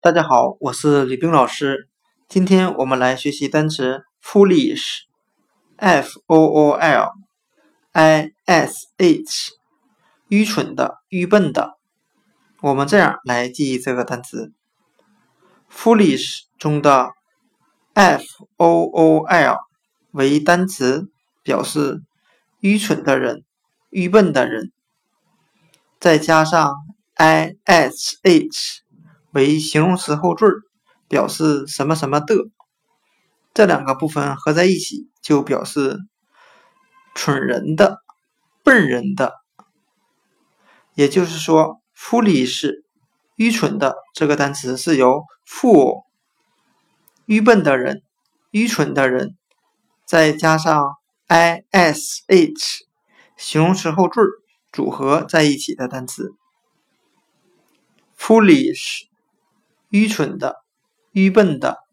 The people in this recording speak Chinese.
大家好，我是李冰老师。今天我们来学习单词 foolish，f o o l i s h，愚蠢的、愚笨的。我们这样来记忆这个单词：foolish 中的 f o o l 为单词，表示愚蠢的人、愚笨的人，再加上 i s h。为形容词后缀，表示什么什么的。这两个部分合在一起，就表示蠢人的、笨人的。也就是说，foolish 愚蠢的这个单词是由 fool 愚笨的人、愚蠢的人，再加上 i s h 形容词后缀组合在一起的单词，foolish。愚蠢的，愚笨的。